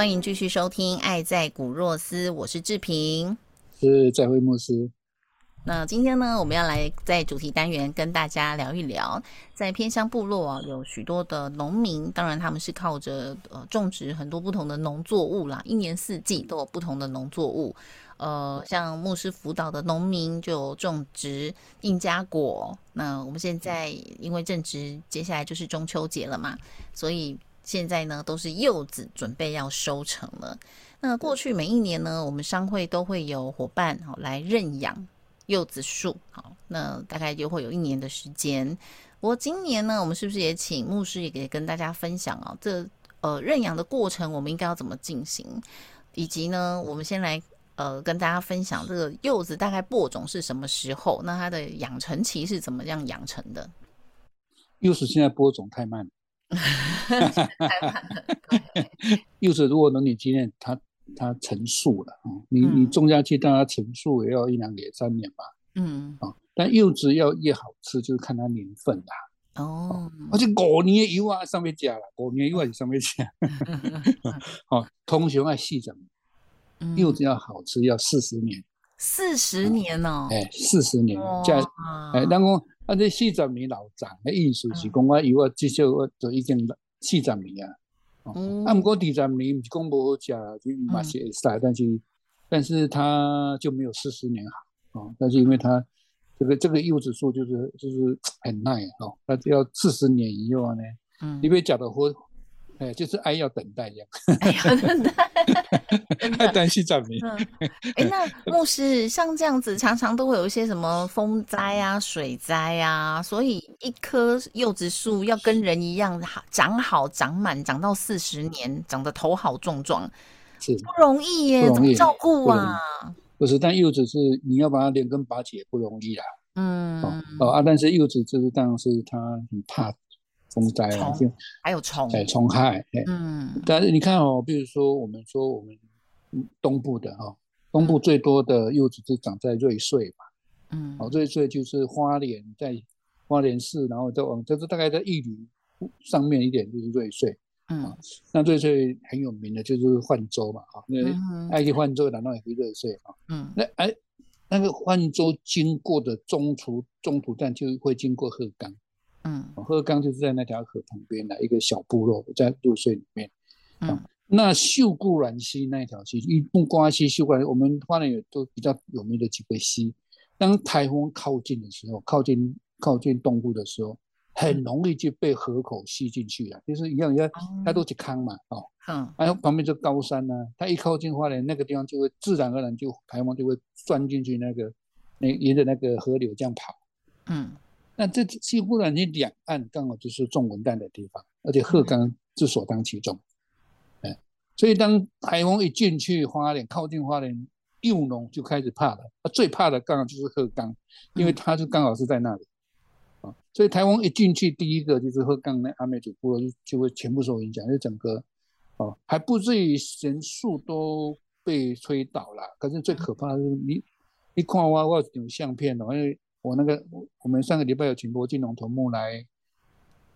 欢迎继续收听《爱在古若斯》，我是志平，是在会牧师。那今天呢，我们要来在主题单元跟大家聊一聊，在偏乡部落啊，有许多的农民，当然他们是靠着呃种植很多不同的农作物啦，一年四季都有不同的农作物。呃，像牧师辅导的农民就种植印加果。那我们现在因为正值接下来就是中秋节了嘛，所以。现在呢，都是柚子准备要收成了。那过去每一年呢，我们商会都会有伙伴好来认养柚子树，好，那大概就会有一年的时间。不过今年呢，我们是不是也请牧师也给跟大家分享啊？这呃认养的过程，我们应该要怎么进行？以及呢，我们先来呃跟大家分享这个柚子大概播种是什么时候？那它的养成期是怎么样养成的？柚子现在播种太慢。柚子 如果能你今天它它成熟了啊，你你种下去，让它成熟也要一两年三年吧。嗯啊，但柚子要越好吃，就是看它年份啦。哦，而且五年以外上面加了，五年以外上面加。好，通常爱细长，柚子要好吃要四十年。四十年哦，哎，四十年加哎，然后。啊，这四十米老长的意思是讲，我以我至少我就已经四十米啊。哦。啊，不过二十米不是讲无好食，就嘛是会晒，但是但是它就没有四十年好哦。但是因为它这个这个柚子树就是就是很耐哦，它要四十年以后呢，嗯，你别讲的活。哎，就是爱要等待一样，等待，太担心长命。哎，那牧师像这样子，常常都会有一些什么风灾啊、水灾啊，所以一棵柚子树要跟人一样好长好长满，长到四十年，长得头好壮壮，是不容易耶，怎么照顾啊？不是，但柚子是你要把它连根拔起也不容易啦。嗯，哦啊，但是柚子就是当然是它很怕。风灾啊，就还有虫，哎，虫害，嗯，但是你看哦，比如说我们说我们东部的哈，东部最多的柚子是长在瑞穗嘛，嗯，哦，瑞穗就是花莲在花莲市，然后再往就是大概在玉里上面一点就是瑞穗，嗯，那瑞穗很有名的就是换州嘛，哈，那爱去换州，难道也是瑞穗啊？嗯，那哎，那个换州经过的中途中途站就会经过鹤冈。嗯，鹤冈就是在那条河旁边的一个小部落，在入水里面。嗯，那秀固兰溪那一条溪，一木瓜溪、秀固峦，我们花莲有都比较有名的几个溪。当台风靠近的时候，靠近靠近东部的时候，很容易就被河口吸进去了。就是一样，一样，它都是坑嘛，哦，嗯，然后旁边就高山呢，它一靠近花莲那个地方，就会自然而然就台风就会钻进去那个那沿着那个河流这样跑，嗯。那这西湖呢？你两岸刚好就是种文旦的地方，而且鹤冈是首当其冲，哎，所以当台风一进去花莲，靠近花莲，幼农就开始怕了。最怕的刚好就是鹤冈，因为它就刚好是在那里啊。所以台风一进去，第一个就是鹤冈那阿美族部落就就会全部受影响，就整个哦，还不至于全树都被吹倒了。可是最可怕的是你，你看我我有相片哦，因为。我那个，我们上个礼拜有请罗金龙头目来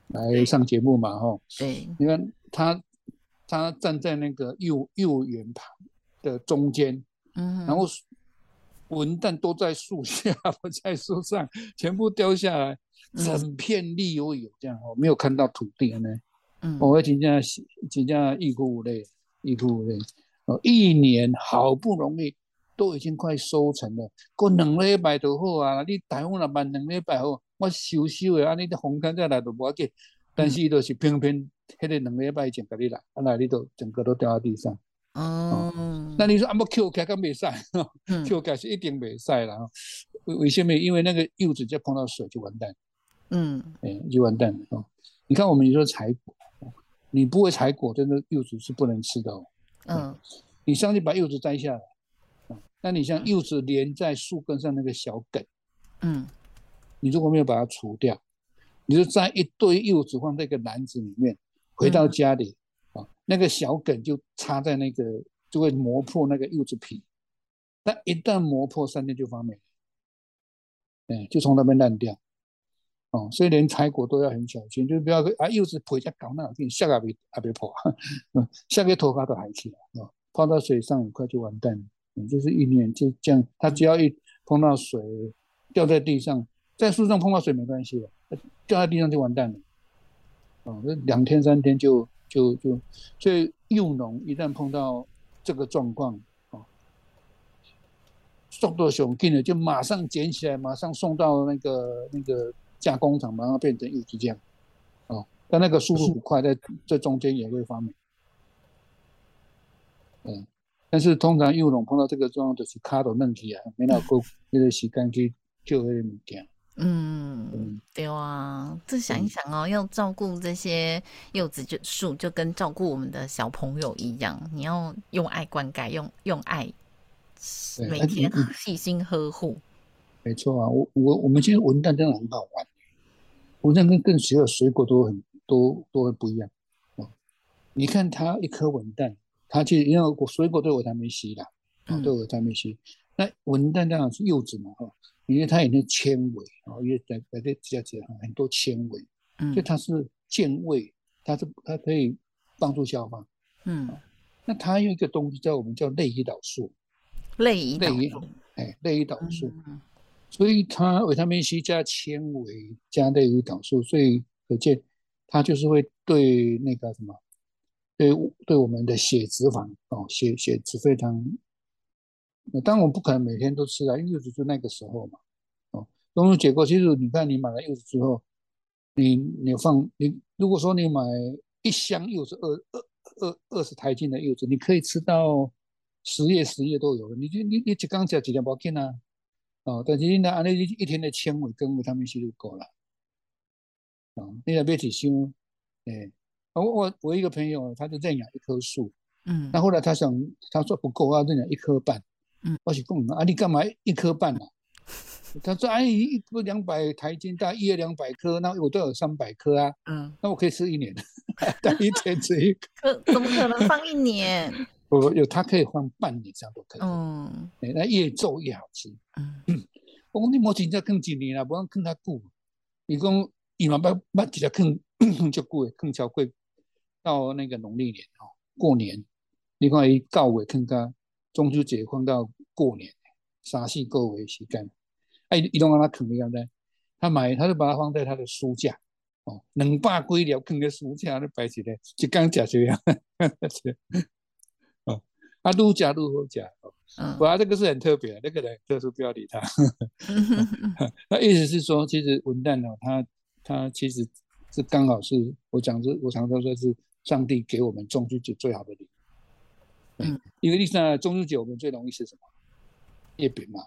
来上节目嘛，哈。对。你看他，他站在那个幼幼园旁的中间，嗯，然后文旦都在树下，不在树上，全部掉下来，整片绿油油这样哦，没有看到土地呢。嗯。我会请假，请假一哭无泪，一哭无泪。哦，一年好不容易。都已经快收成了，过两礼拜就好啊！你台风若慢两礼拜好，我收收的，啊，你的风干再来就无要紧。但是伊都是偏偏迄个两礼拜前甲你来，啊来你都整个都掉到地上。哦，那你说啊，要 Q 开敢袂使？Q 开是一定袂使啦。为为什么？因为那个柚子就碰到水就完蛋。嗯，哎，就完蛋了哦。你看我们有时候采果，你不会采果，真的柚子是不能吃的哦。嗯，你上去把柚子摘下来，那你像柚子连在树根上那个小梗，嗯，你如果没有把它除掉，你就摘一堆柚子放在一个篮子里面，回到家里啊。那个小梗就插在那个，就会磨破那个柚子皮。但一旦磨破，三天就发霉，嗯，就从那边烂掉。哦，所以连采果都要很小心，就不要啊柚子皮再搞那给你下个别啊别破，嗯，下个头发都还起来啊，泡到水上很快就完蛋。就是一年就这样，它只要一碰到水，掉在地上，在树上碰到水没关系的，掉在地上就完蛋了。哦，那两天三天就。就就，所以幼农一旦碰到这个状况，啊，速度熊劲的，就马上捡起来，马上送到那个那个加工厂，马上变成有机酱，哦，但那个速度很快，在这中间也会发霉。嗯，但是通常幼龙碰到这个状况，就是卡到问题啊，没那够那个时间去救那个物件。嗯，对啊，这想一想哦，要照顾这些柚子就树，就跟照顾我们的小朋友一样，你要用爱灌溉，用用爱每天细心呵护。没错啊，我我我们现在文旦真的很好玩，文旦跟更其他水果都很都都会不一样哦。你看它一颗文旦，它其实因为水果都有维他命 C 的，都有维他命 C，那文旦当然是柚子嘛，哈。因为它有那纤维啊，因为在在这比较讲很多纤维，嗯，所以它是健胃，它是它可以帮助消化，嗯，那它有一个东西叫我们叫类胰岛素，类胰岛素，哎，类胰岛素，所以它维他命 C 加纤维加类胰岛素，所以可见它就是会对那个什么，对对我们的血脂肪哦，血血脂非常。那当然我不可能每天都吃啊，因为柚子就那个时候嘛。哦，冬日结构其实你看你买了柚子之后，你你放你如果说你买一箱柚子二二二二十台斤的柚子，你可以吃到十月十月都有。你就你你只刚吃几条包斤啊？哦，但是你那按那一天的纤维跟维他命 C 就够了。啊，你也别去想，哎，我我我一个朋友他就认养一棵树，嗯，那后来他想他说不够，要认养一棵半。嗯，我是讲啊，你干嘛一棵半啊？他说：“哎，一棵两百台斤，大概一两百棵，那我都有三百棵啊。嗯，那我可以吃一年，但一天吃一棵，怎么可能放一年？不有，它可以放半年这样都可以。嗯，那越做越好吃。嗯，我讲你莫真正放一年啦，不然放较久。你讲伊嘛要要直接放 就贵，放超贵到那个农历年哦，过年你看伊到尾放到。中秋节放到过年，三四个月时间，哎，一动让他啃一样的，他买他就把它放在他的书架，哦，两百几条啃在书架那摆起来，就刚夹这样，哦，啊，愈夹愈好夹，哦，嗯，哇，这个是很特别，那个人特殊，不要理他。那意思是说，其实文旦哦，他他其实是刚好是我讲是，我常常说是上帝给我们中秋节最好的礼物。嗯，因为历史上中秋节我们最容易吃什么？月饼嘛，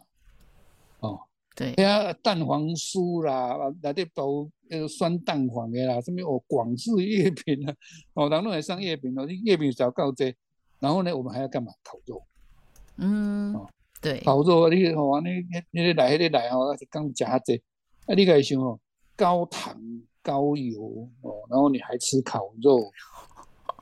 哦，对，呀，蛋黄酥啦，来点包那个酸蛋黄的啦，什么哦，广式月饼啊，哦，然后来上月饼哦，月饼少够这，然后呢，我们还要干嘛？烤肉，嗯，哦，对，烤肉，你哦，你你你来，你来哦，刚加这，啊，你可以想哦，高糖高油哦，然后你还吃烤肉，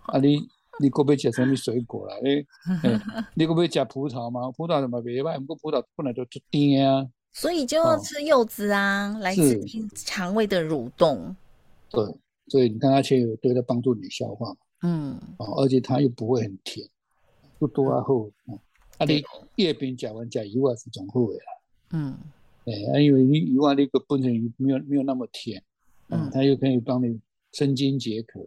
啊，你。你可不可以吃什么水果啦？诶，你可不可以吃葡萄嘛？葡萄怎么袂歹？不过葡萄本来就就甜啊。所以就要吃柚子啊，来刺激肠胃的蠕动。对，所以你看它其实对它帮助你消化。嗯。哦，而且它又不会很甜，不多啊后。啊，你月饼加完加一万是总好的啦。嗯。哎，因为你一万那个本身没有没有那么甜，嗯，它又可以帮你生津解渴。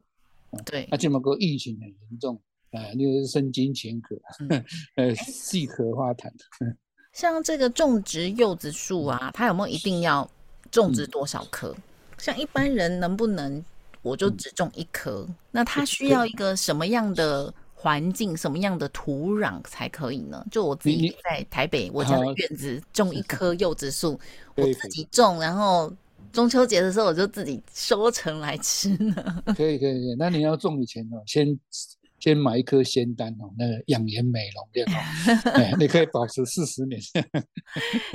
对，啊，这么个疫情很严重，啊，又是生津乾渴，呃，细荷花坛。像这个种植柚子树啊，它有没有一定要种植多少棵？像一般人能不能我就只种一棵，那它需要一个什么样的环境、什么样的土壤才可以呢？就我自己在台北我家的院子种一棵柚子树，我自己种，然后中秋节的时候我就自己收成来吃呢。可以可以可以，那你要种以前哦，先。先买一颗仙丹哦，那个养颜美容的哦，你可以保持四十年。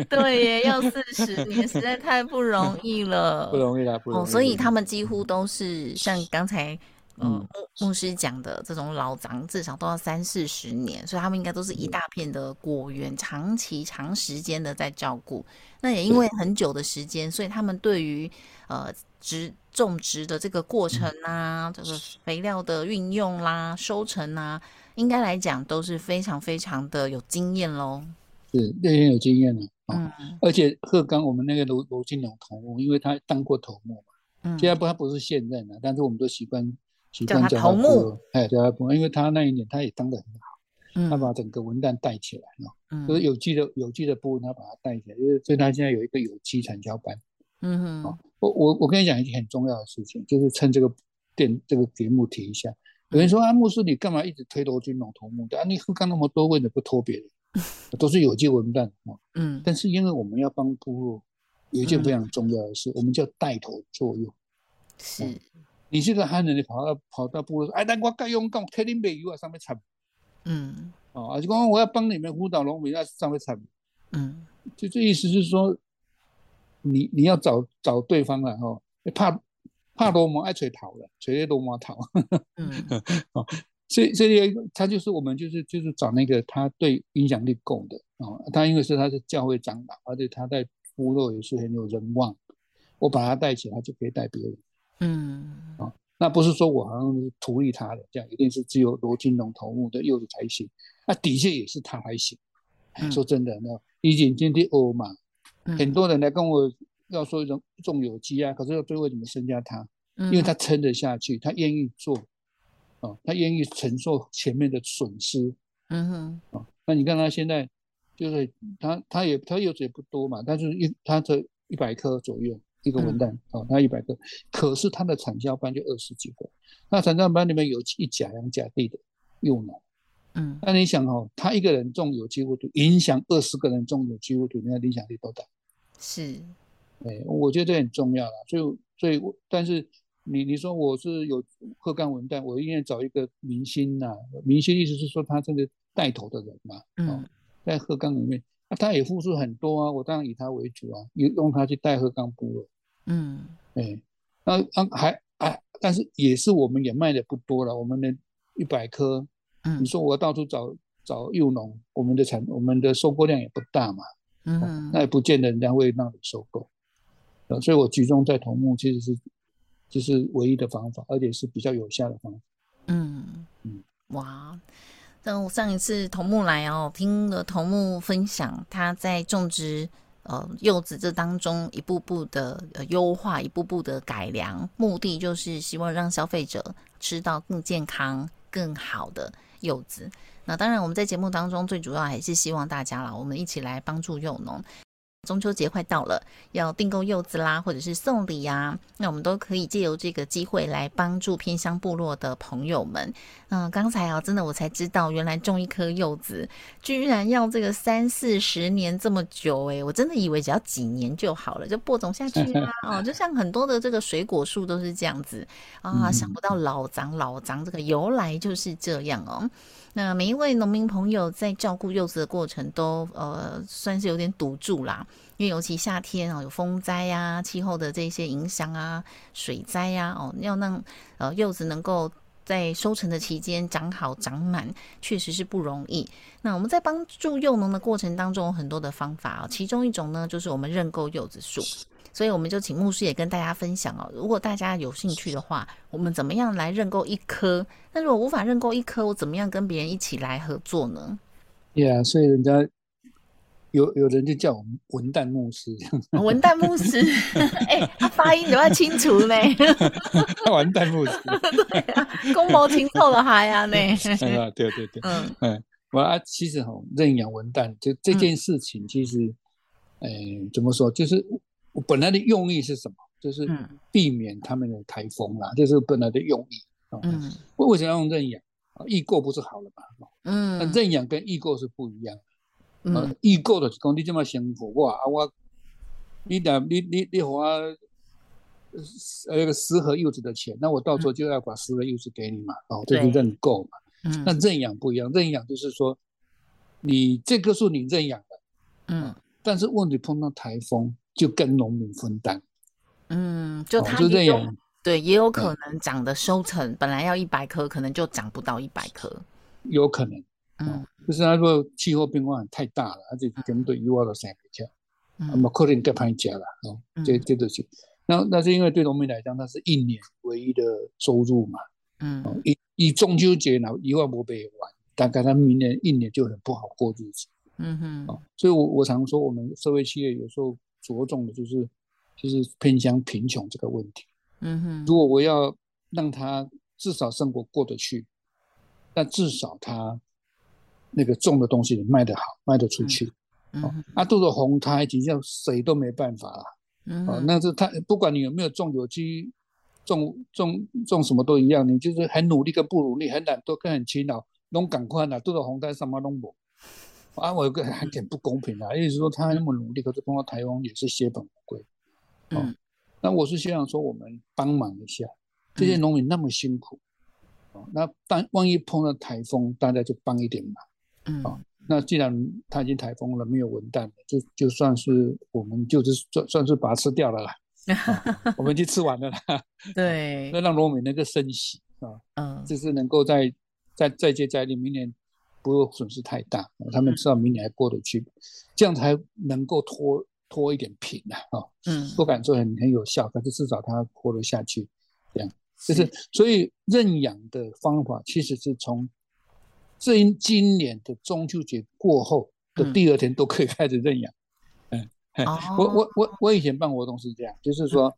对耶，要四十年实在太不容易了，不容易啦，不容易。哦，所以他们几乎都是像刚才嗯牧牧师讲的这种老长，至少都要三四十年，所以他们应该都是一大片的果园，长期长时间的在照顾。那也因为很久的时间，所以他们对于呃。植种植的这个过程啊，这个肥料的运用啦、收成啊，应该来讲都是非常非常的有经验喽。是，那些有经验的。嗯，而且鹤岗我们那个罗罗金龙头目，因为他当过头目嘛，嗯，现在不他不是现任了，但是我们都习惯习惯叫他头目，哎，叫他头目，因为他那一年他也当得很好，嗯，他把整个文旦带起来了，嗯，就是有机的有机的部分他把它带起来，因为所以他现在有一个有机产销班，嗯哼。我我我跟你讲一件很重要的事情，就是趁这个电这个节目提一下。有人说啊，牧师你干嘛一直推罗军龙头目的啊？你喝干那么多，为什么不拖别人？都是有机文旦啊。嗯。但是因为我们要帮部落，有一件非常重要的事，我们叫带头作用。是。你这个汉人，你跑到跑到部落说，哎，那我该用讲天林北油啊，上面惨。嗯。哦，啊，就讲我要帮你们辅导农民啊，上面惨。嗯。就这意思是说。你你要找找对方了哈，怕怕多么爱吹逃了，吹多么逃。嗯，哦，所以所以他就是我们就是就是找那个他对影响力够的啊，他因为是他是教会长老，而且他在部落也是很有人望，我把他带起来就可以带别人。嗯，啊，那不是说我好像是图利他的，这样一定是只有罗金龙头目的柚子才行，那底下也是他才行。说真的，那以前今天欧嘛。很多人来跟我要说一种种有机啊，可是最后怎么增加他？因为他撑得下去，他愿意做，哦，他愿意承受前面的损失。嗯哼，哦，那你看他现在就是他他也他柚子也不多嘛，但是一他这一百颗左右一个文旦哦，他一百个，可是他的产销班就二十几个，那产销班里面有一甲两甲地的柚农，嗯，那你想哦，他一个人种有机物土，影响二十个人种有机物土，你看影响力多大？是，哎，我觉得这很重要了。所以，所以，但是你你说我是有鹤岗文旦，我应该找一个明星呐。明星意思是说他这个带头的人嘛，嗯，在鹤岗里面，那他也付出很多啊。我当然以他为主啊，用用他去带鹤岗部落。嗯，哎，那啊还哎，但是也是我们也卖的不多了，我们的一百颗。嗯，你说我到处找找幼农，我们的产我们的收购量也不大嘛，嗯，那也不见得人家会让你收购，呃，所以我集中在桐木其实是这是唯一的方法，而且是比较有效的方法。嗯嗯，哇，那我上一次桐木来哦，听了桐木分享他在种植呃柚子这当中一步步的优化，一步步的改良，目的就是希望让消费者吃到更健康、更好的。柚子，那当然，我们在节目当中最主要还是希望大家啦，我们一起来帮助柚农。中秋节快到了，要订购柚子啦，或者是送礼呀，那我们都可以借由这个机会来帮助偏乡部落的朋友们。嗯，刚才啊，真的我才知道，原来种一颗柚子居然要这个三四十年这么久诶，我真的以为只要几年就好了，就播种下去啦。哦，就像很多的这个水果树都是这样子啊，想不到老长老长这个由来就是这样哦。那每一位农民朋友在照顾柚子的过程都呃算是有点堵住啦，因为尤其夏天啊有风灾呀、气候的这些影响啊、水灾呀哦，要让呃柚子能够在收成的期间长好长满，确实是不容易。那我们在帮助幼农的过程当中，有很多的方法啊，其中一种呢就是我们认购柚子树。所以我们就请牧师也跟大家分享哦，如果大家有兴趣的话，我们怎么样来认购一颗？那如果无法认购一颗，我怎么样跟别人一起来合作呢？对啊，所以人家有有人就叫我们文旦牧师，文旦牧师，哎，他发音都要清楚呢。文旦牧师，对啊，公谋清透的嗨呀呢。啊，对对对，嗯嗯，我啊，其实哈，认养文旦就这件事情，其实，哎，怎么说，就是。我本来的用意是什么？就是避免他们的台风啦，这是本来的用意啊。嗯，为为什么要用认养啊？易购不是好了嘛？嗯，那认养跟易购是不一样。嗯，易购的讲你这么辛苦哇啊我，你俩你你你花那个十盒柚子的钱，那我到时候就要把十盒柚子给你嘛，哦，这是认购嘛。嗯，那认养不一样，认养就是说，你这棵树你认养的，嗯，但是问题碰到台风就跟农民分担。嗯，就他也有对，也有可能长的收成本来要一百棵，可能就长不到一百棵，有可能。嗯，就是他说气候变化太大了，而且根本又要到三个家，那么可能更怕家了。哦，这这都是。那那是因为对农民来讲，那是一年唯一的收入嘛。嗯，以以中秋节呢，一万不被完，大概他明年一年就很不好过日子。嗯哼，哦，所以我我常说，我们社会企业有时候着重的就是。就是偏向贫穷这个问题。嗯哼，如果我要让他至少生活过得去，那至少他那个种的东西卖得好，卖得出去。嗯，啊，都是红胎，底下谁都没办法了。嗯，哦，那是他不管你有没有种有机，种种种什么都一样，你就是很努力跟不努力，很懒惰跟很勤劳，拢赶快啦，都是红胎什么拢无。啊，我有个还点不公平啊，意思是说他那么努力，可是碰到台风也是血本无归。嗯，那我是希望说我们帮忙一下，这些农民那么辛苦，哦，那但万一碰到台风，大家就帮一点忙，嗯，哦，那既然它已经台风了，没有蚊蛋了，就就算是我们就是算算是把它吃掉了啦，我们已经吃完了啦，对，那让农民那个生息啊，嗯，就是能够在在再接再厉，明年不会损失太大，他们知道明年还过得去，这样才能够拖。拖一点平啊，哦，嗯，不敢说很很有效，但是至少它活得下去，这样。就是。所以认养的方法其实是从这今年的中秋节过后的第二天都可以开始认养，嗯，我我我我以前办活动是这样，就是说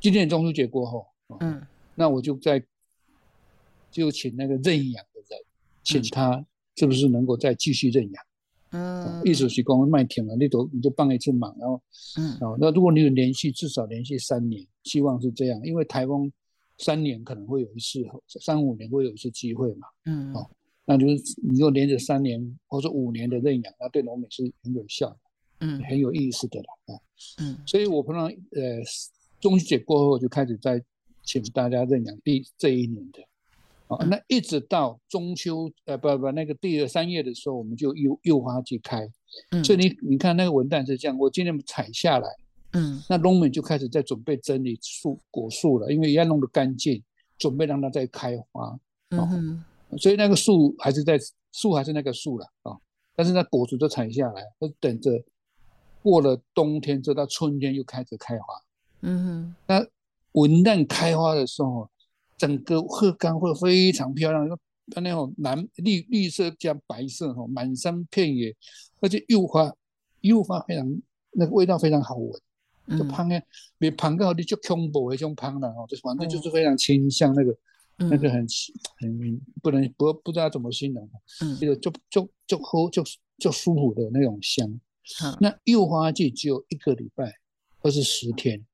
今年中秋节过后，嗯，那我就在就请那个认养的人，请他是不是能够再继续认养。嗯，意思是讲卖停了，你都你就帮一次忙，然后，嗯，哦，那如果你有连续至少连续三年，希望是这样，因为台风三年可能会有一次，三五年会有一次机会嘛，嗯，哦，那就是你就连着三年或者五年的认养，那对农民是很有效的，嗯，很有意思的了，啊，嗯，所以我碰到呃中秋节过后就开始在请大家认养第这一年的。哦，那一直到中秋，呃，不不，那个第二三月的时候，我们就柚柚花季开。嗯，所以你你看那个文旦是这样，我今天采下来，嗯，那农民就开始在准备整理树果树了，因为要弄得干净，准备让它再开花。嗯所以那个树还是在树还是那个树了啊，但是那果子都采下来，都等着过了冬天，直到春天又开始开花。嗯哼，那文旦开花的时候。整个鹤岗会非常漂亮，它那种蓝绿绿色加白色哈，满山遍野，而且又花又花非常那个味道非常好闻，就香呢，比香到你就恐怖那种香了哦，就反正就是非常清香那个那个很很不能不不知道怎么形容，嗯，这个就就就喝就就舒服的那种香。那柚花季只有一个礼拜或是十天，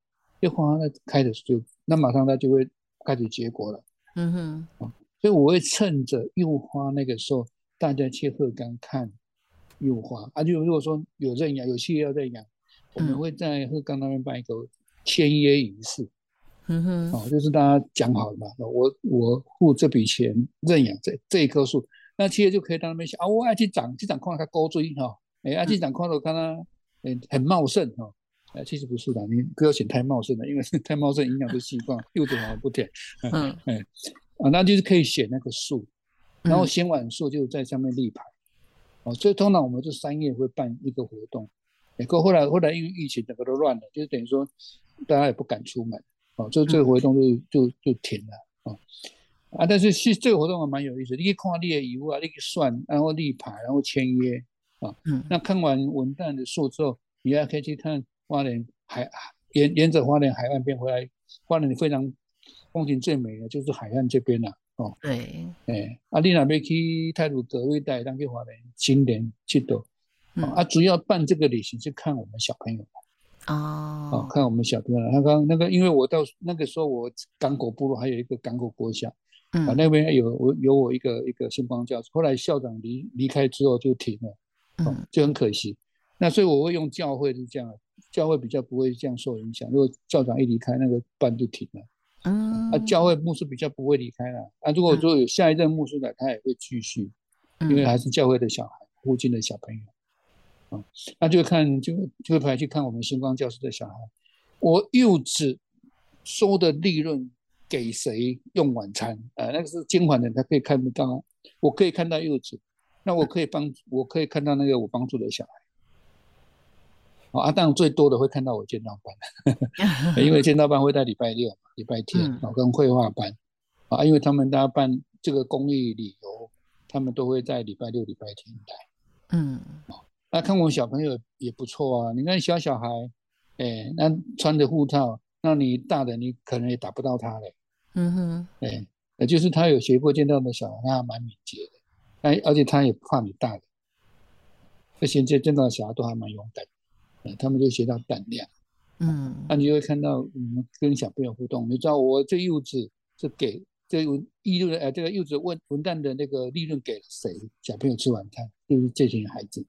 柚花那开的就那马上它就会。开始结果了，嗯哼，所以我会趁着柚花那个时候，大家去鹤岗看柚花。啊，就如果说有认养，有企业要认养，我们会在鹤岗那边办一个签约仪式，嗯哼，哦，就是大家讲好了嘛，我我付这笔钱认养这这一棵树，那企业就可以到那边想啊，我爱去长，去长看它高追哈，哎，爱去长看到看它，嗯，很茂盛哈。哎，其实不是的，你不要选太茂盛的，因为 太茂盛影响是习惯，柚子好不甜。嗯，哎，啊，那就是可以选那个树，然后选完树就在上面立牌。哦，所以通常我们就三月会办一个活动，哎，可后来后来因为疫情整个都乱了，就是等于说大家也不敢出门，哦，就这个活动就就就停了。哦，啊，但是是这个活动还蛮有意思，你可以看你的遗物啊，你可以算，然后立牌，然后签约啊。嗯，那看完文旦的树之后，你还可以去看。花莲海沿沿着花莲海岸边回来，花莲非常风景最美的就是海岸这边了哦。对，哎，啊，你那边去泰鲁格威带，当去花莲青年去的，啊，主要办这个旅行是看我们小朋友哦，看我们小朋友，他刚那个，因为我到那个时候，我港口部落还有一个港口国小，啊，那边有我有我一个一个星光教室，后来校长离离开之后就停了，嗯，就很可惜。那所以我会用教会是这样，教会比较不会这样受影响。如果校长一离开，那个班就停了，嗯，啊，教会牧师比较不会离开了，啊，如果说有下一任牧师来，他也会继续，因为还是教会的小孩，附近的小朋友。那就看就就会跑去看我们星光教室的小孩，我柚子收的利润给谁用晚餐？呃，那个是监管人，他可以看得到，我可以看到柚子，那我可以帮，我可以看到那个我帮助的小孩。啊，当然最多的会看到我剑道班，因为剑道班会在礼拜六、礼拜天，啊，跟绘画班，啊，因为他们大家办这个公益旅游，他们都会在礼拜六、礼拜天来，嗯，啊。那看我小朋友也不错啊，你看小小孩，哎，那穿着护套，那你大的你可能也打不到他嘞。嗯哼，哎，也就是他有学过剑道的小孩，他还蛮敏捷的，哎，而且他也不怕你大的，这些剑剑道的小孩都还蛮勇敢，哎，他们就学到胆量。嗯，那你就会看到我们跟小朋友互动，你知道我这柚子是给这利润，呃，这个柚子文文旦的那个利润给了谁？小朋友吃晚餐，就是这群孩子。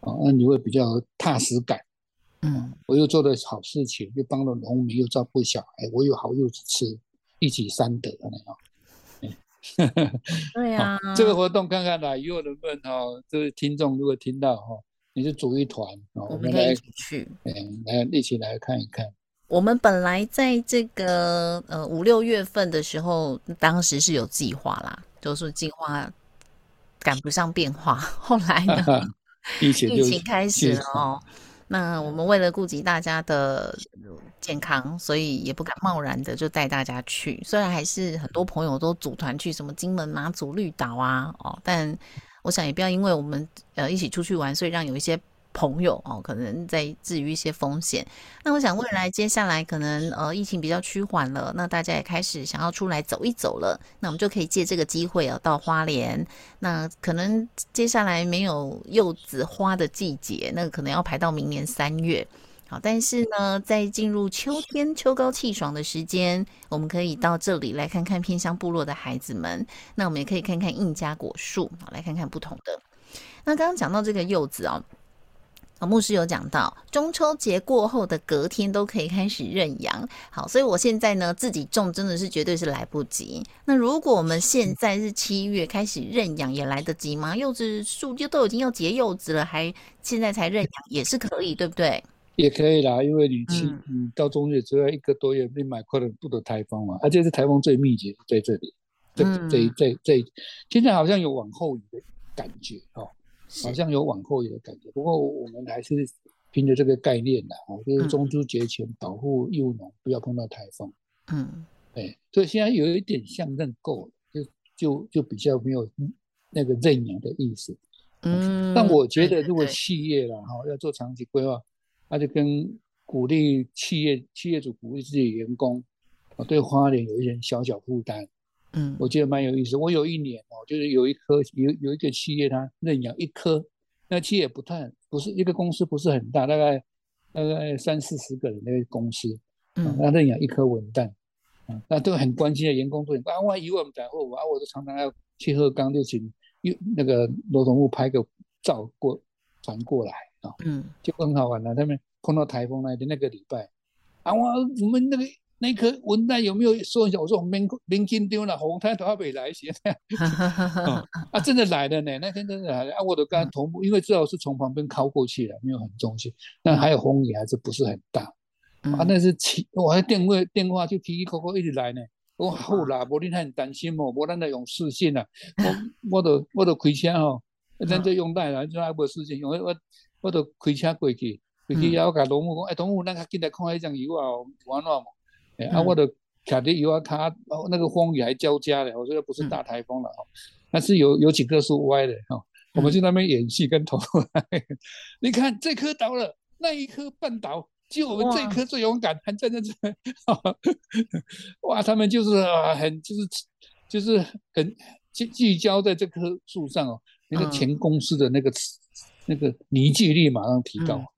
啊，那你会比较踏实感，嗯，我又做了好事情，又帮了农民，又照顾小孩，我有好柚子吃，一举三得的那种。对呀，这个活动看看啦，以后能不能哈，这个听众如果听到哈，你就组一团，我们可以一起去，嗯，来一起来看一看。我们本来在这个呃五六月份的时候，当时是有计划啦，就是计划赶不上变化，后来呢？疫情疫情开始了哦，那我们为了顾及大家的健康，所以也不敢贸然的就带大家去。虽然还是很多朋友都组团去什么金门、马祖、绿岛啊，哦，但我想也不要因为我们呃一起出去玩，所以让有一些。朋友哦，可能在置于一些风险。那我想未来接下来可能呃疫情比较趋缓了，那大家也开始想要出来走一走了，那我们就可以借这个机会啊到花莲。那可能接下来没有柚子花的季节，那可能要排到明年三月。好，但是呢，在进入秋天秋高气爽的时间，我们可以到这里来看看偏乡部落的孩子们。那我们也可以看看印加果树，好来看看不同的。那刚刚讲到这个柚子啊。啊，牧师有讲到中秋节过后的隔天都可以开始认养，好，所以我现在呢自己种真的是绝对是来不及。那如果我们现在是七月开始认养，也来得及吗？柚子树就都已经要结柚子了，还现在才认养也是可以，对不对？也可以啦，因为你七嗯到中月只要一个多月，你买快了不得台风嘛，而且是台风最密集在这里，这这这这现在好像有往后移的感觉哦。好像有往后移的感觉，不过我们还是凭着这个概念的啊，就是中秋节前保护务农，不要碰到台风。嗯，哎，所以现在有一点像认购，就就就比较没有那个认养的意思。嗯，但我觉得如果企业了哈要做长期规划，那就跟鼓励企业企业主鼓励自己员工，啊，对花莲有一点小小负担。嗯，我觉得蛮有意思。我有一年哦，就是有一颗有有一个企业，它认养一颗，那企业不太不是一个公司，不是很大，大概大概三四十个人那个公司，嗯，那认养一颗文旦，啊，那都很关心的员工都很啊，万一我们在后啊，我都常常要去鹤岗，就请又那个罗总务拍个照过传过来啊，嗯，就很好玩了。他们碰到台风那天那个礼拜，啊，我我们那个。那颗文旦有没有说一下？我说明明金丢了，红太都北来些。啊，真的来了呢，那天真的来了。啊，我都刚同步，因为最好是从旁边靠过去了，没有很中心。但还有风雨还是不是很大。啊，那是起，我还电话电话就提提扣扣一直来呢。我好啦，无你很担心哦，无咱来用视线啊。我我都我都开车哦，咱就用带啦，就还无视线，用我我都开车过去，过去要甲农务讲，哎，农务咱较紧来看一张油啊，完啊，我的卡迪尤啊卡，那个风雨还交加的，我觉得不是大台风了哈，但是有有几棵树歪的哈，我们去那边演戏跟投，你看这棵倒了，那一棵半倒，就我们这棵最勇敢，还站在这，哇，他们就是啊，很就是就是很聚聚焦在这棵树上哦，那个前公司的那个那个凝聚力马上提高。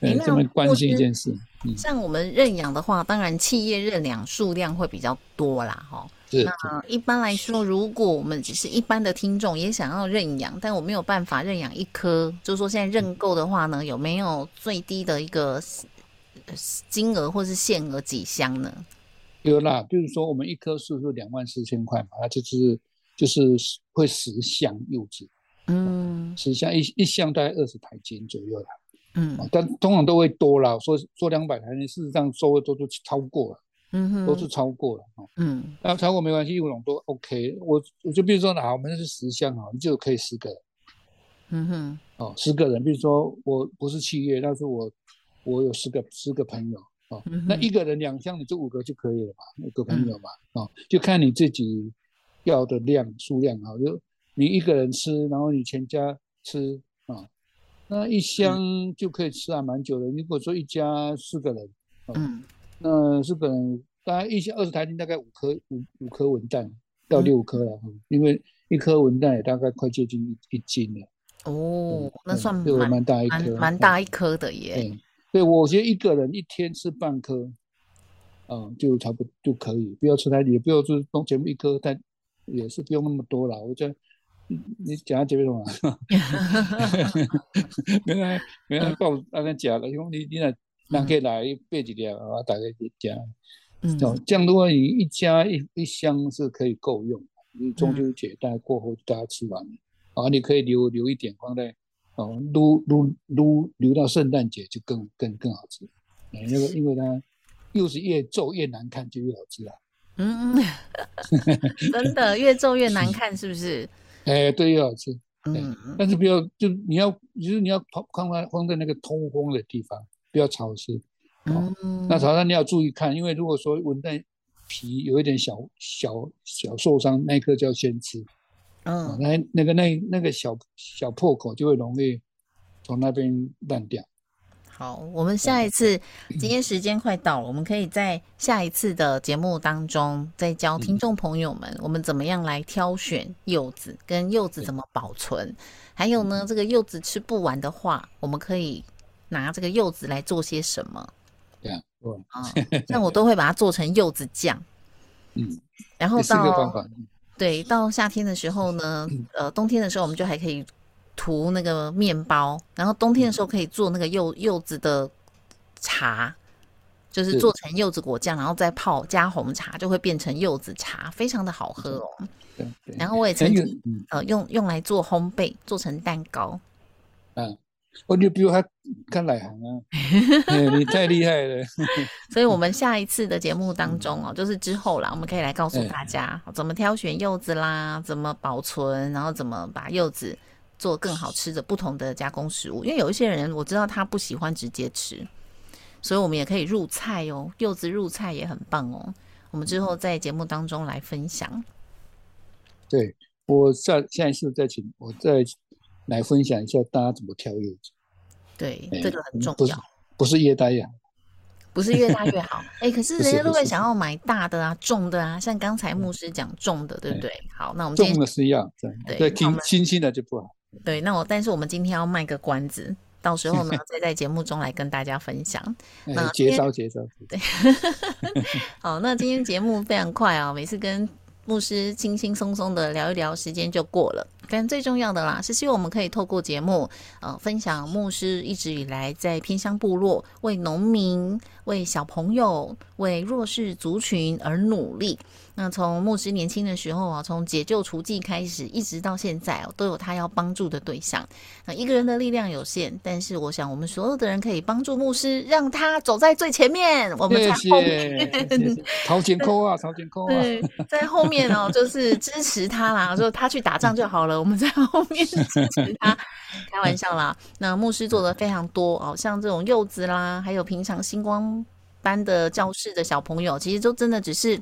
这么关心一件事。像我们认养的话，当然企业认养数量会比较多啦，哈。那一般来说，如果我们只是一般的听众也想要认养，但我没有办法认养一颗，就是说现在认购的话呢，有没有最低的一个金额或是限额几箱呢？有啦，比如说我们一棵树是两万四千块嘛，它就是就是会十箱柚子，嗯，十箱一一箱大概二十台斤左右啦。嗯，但通常都会多啦，说说两百台，事实上收的都都超过了。嗯哼，都是超过了哈。嗯，那超过没关系，一五龙都 OK。我我就比如说，好，我们是十箱哈，你就可以十个。嗯哼，哦，十个人，比如说我不是企业，但是我我有十个十个朋友哦，那一个人两箱，你就五个就可以了嘛，五个朋友嘛，哦，就看你自己要的量数量啊，就你一个人吃，然后你全家吃啊，那一箱就可以吃啊，蛮久的。如果说一家四个人，嗯。那四个人大概一箱二十台斤，大概五颗五五颗文旦到六颗了，因为一颗文旦也大概快接近一一斤了。哦，那算蛮大一颗，蛮大一颗的耶。对，我觉得一个人一天吃半颗，嗯，就差不多就可以，不要吃太，也不要就是东全部一颗，但也是不用那么多了。我觉得你讲这边什么？原来原来报那个假的，因为你你那。那可以来备几条啊？大概一加，嗯，这样的话，你一家一一箱是可以够用。你中秋节大概过后大家吃完了，啊，你可以留留一点放在，哦，撸撸撸留到圣诞节就更更更好吃。那个 因为它又是越皱越难看，就越好吃啊。嗯，真的越皱越难看，是不是？哎，对，又好吃。嗯，但是不要就你要就是你要放放在放在那个通风的地方。不要潮湿，哦，那潮湿你要注意看，因为如果说蚊在皮有一点小小小受伤，那一颗就要先吃，嗯，那那个那那个小小破口就会容易从那边烂掉。好，我们下一次，今天时间快到了，我们可以在下一次的节目当中再教听众朋友们，我们怎么样来挑选柚子，跟柚子怎么保存，还有呢，这个柚子吃不完的话，我们可以。拿这个柚子来做些什么？对啊，啊，像我都会把它做成柚子酱。嗯，然后到对到夏天的时候呢，呃，冬天的时候我们就还可以涂那个面包，然后冬天的时候可以做那个柚柚子的茶，就是做成柚子果酱，然后再泡加红茶，就会变成柚子茶，非常的好喝哦。对，然后我也曾经呃用用来做烘焙，做成蛋糕。嗯。我就比我还更来行啊！你太厉害了。所以，我们下一次的节目当中哦，就是之后啦，我们可以来告诉大家怎么挑选柚子啦，怎么保存，然后怎么把柚子做更好吃的不同的加工食物。因为有一些人我知道他不喜欢直接吃，所以我们也可以入菜哦，柚子入菜也很棒哦。我们之后在节目当中来分享。对我下下一次再请我再。来分享一下大家怎么挑柚子，对，这个很重要。不是越大越好，不是越大越好。哎，可是人家都会想要买大的啊，重的啊，像刚才牧师讲重的，对不对？好，那我们重的是要对对，轻轻轻的就不好。对，那我但是我们今天要卖个关子，到时候呢 再在节目中来跟大家分享。那节招节招，对。好，那今天节目非常快啊，每次跟牧师轻轻松松的聊一聊，时间就过了。但最重要的啦，是希望我们可以透过节目，呃，分享牧师一直以来在偏乡部落为农民、为小朋友、为弱势族群而努力。那从牧师年轻的时候啊，从解救雏妓开始，一直到现在哦，都有他要帮助的对象。那一个人的力量有限，但是我想我们所有的人可以帮助牧师，让他走在最前面，我们在后面。朝前 扣啊，朝前扣啊。对，在后面哦，就是支持他啦，说他去打仗就好了，我们在后面支持他。开玩笑啦，那牧师做的非常多哦，像这种柚子啦，还有平常星光班的教室的小朋友，其实都真的只是。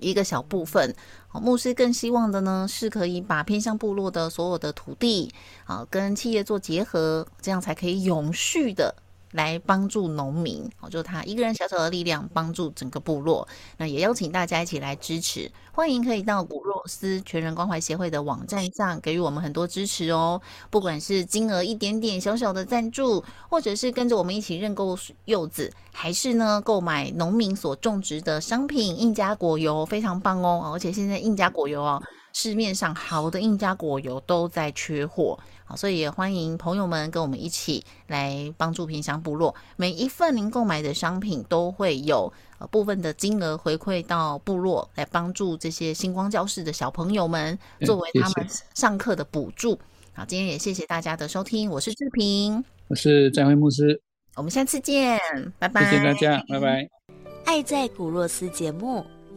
一个小部分，牧师更希望的呢，是可以把偏向部落的所有的土地啊，跟企业做结合，这样才可以永续的来帮助农民，哦，就他一个人小小的力量帮助整个部落。那也邀请大家一起来支持，欢迎可以到古若斯全人关怀协会的网站上给予我们很多支持哦。不管是金额一点点小小的赞助，或者是跟着我们一起认购柚子，还是呢购买农民所种植的商品印加果油，非常棒哦。而且现在印加果油哦。市面上好的印加果油都在缺货，好，所以也欢迎朋友们跟我们一起来帮助平乡部落。每一份您购买的商品都会有呃部分的金额回馈到部落，来帮助这些星光教室的小朋友们，作为他们上课的补助。好，今天也谢谢大家的收听，我是志平，我是张辉牧师，我们下次见，拜拜，谢谢大家，拜拜。爱在古若斯节目。